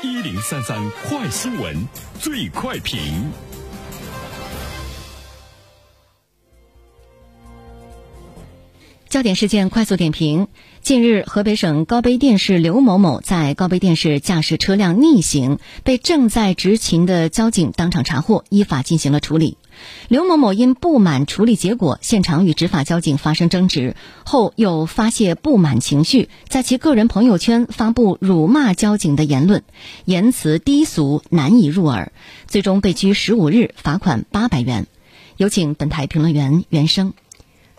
一零三三快新闻，最快评。焦点事件快速点评：近日，河北省高碑店市刘某某在高碑店市驾驶车辆逆行，被正在执勤的交警当场查获，依法进行了处理。刘某某因不满处理结果，现场与执法交警发生争执，后又发泄不满情绪，在其个人朋友圈发布辱骂交警的言论，言辞低俗，难以入耳，最终被拘十五日，罚款八百元。有请本台评论员袁生。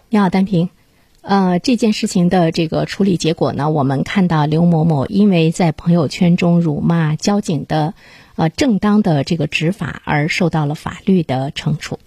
你好，丹平。呃，这件事情的这个处理结果呢，我们看到刘某某因为在朋友圈中辱骂交警的，呃，正当的这个执法而受到了法律的惩处。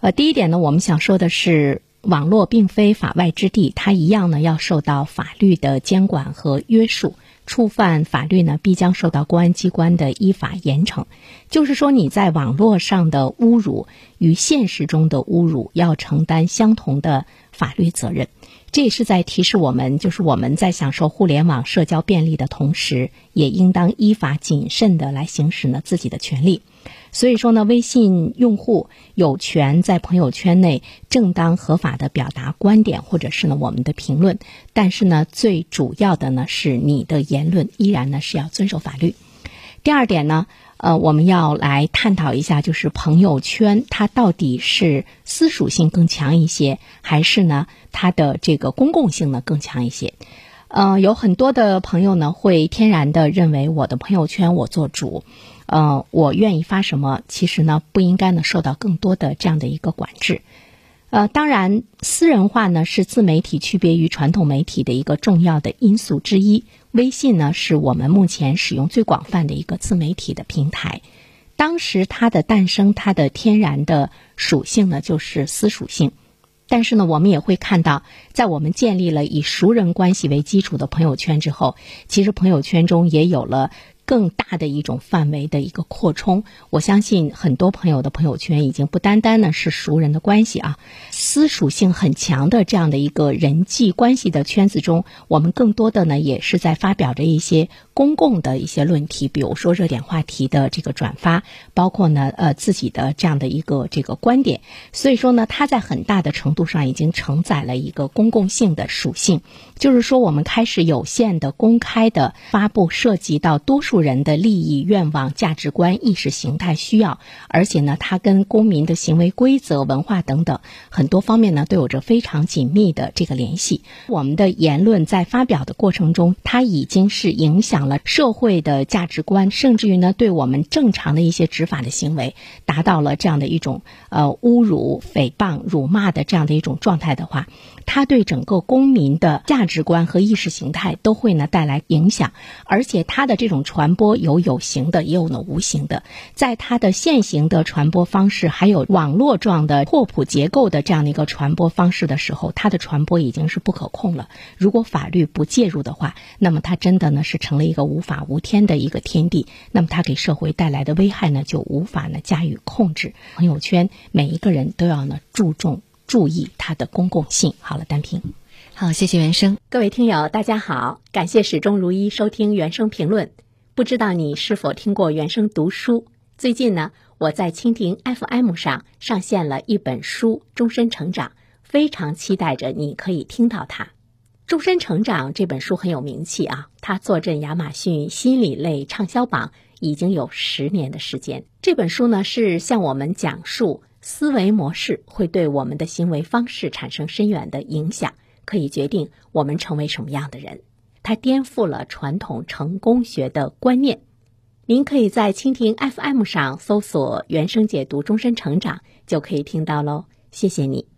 呃，第一点呢，我们想说的是，网络并非法外之地，它一样呢要受到法律的监管和约束。触犯法律呢，必将受到公安机关的依法严惩。就是说，你在网络上的侮辱与现实中的侮辱要承担相同的法律责任。这也是在提示我们，就是我们在享受互联网社交便利的同时，也应当依法谨慎的来行使呢自己的权利。所以说呢，微信用户有权在朋友圈内正当合法的表达观点，或者是呢我们的评论。但是呢，最主要的呢是你的言论依然呢是要遵守法律。第二点呢，呃，我们要来探讨一下，就是朋友圈它到底是私属性更强一些，还是呢它的这个公共性呢更强一些？呃，有很多的朋友呢会天然的认为我的朋友圈我做主。呃，我愿意发什么，其实呢不应该呢受到更多的这样的一个管制。呃，当然，私人化呢是自媒体区别于传统媒体的一个重要的因素之一。微信呢是我们目前使用最广泛的一个自媒体的平台。当时它的诞生，它的天然的属性呢就是私属性。但是呢，我们也会看到，在我们建立了以熟人关系为基础的朋友圈之后，其实朋友圈中也有了。更大的一种范围的一个扩充，我相信很多朋友的朋友圈已经不单单呢是熟人的关系啊，私属性很强的这样的一个人际关系的圈子中，我们更多的呢也是在发表着一些公共的一些论题，比如说热点话题的这个转发，包括呢呃自己的这样的一个这个观点，所以说呢，它在很大的程度上已经承载了一个公共性的属性，就是说我们开始有限的公开的发布涉及到多数。人的利益、愿望、价值观、意识形态需要，而且呢，它跟公民的行为规则、文化等等很多方面呢，都有着非常紧密的这个联系。我们的言论在发表的过程中，它已经是影响社会的价值观，甚至于呢，对我们正常的一些执法的行为，达到了这样的一种呃侮辱、诽谤、辱骂的这样的一种状态的话。它对整个公民的价值观和意识形态都会呢带来影响，而且它的这种传播有有形的，也有呢无形的。在它的现行的传播方式，还有网络状的拓扑结构的这样的一个传播方式的时候，它的传播已经是不可控了。如果法律不介入的话，那么它真的呢是成了一个无法无天的一个天地。那么它给社会带来的危害呢就无法呢加以控制。朋友圈每一个人都要呢注重。注意它的公共性。好了，单评。好，谢谢原生。各位听友，大家好，感谢始终如一收听原生评论。不知道你是否听过原生读书？最近呢，我在蜻蜓 FM 上上线了一本书《终身成长》，非常期待着你可以听到它。《终身成长》这本书很有名气啊，他坐镇亚马逊心理类畅销榜已经有十年的时间。这本书呢，是向我们讲述。思维模式会对我们的行为方式产生深远的影响，可以决定我们成为什么样的人。它颠覆了传统成功学的观念。您可以在蜻蜓 FM 上搜索“原声解读终身成长”，就可以听到喽。谢谢你。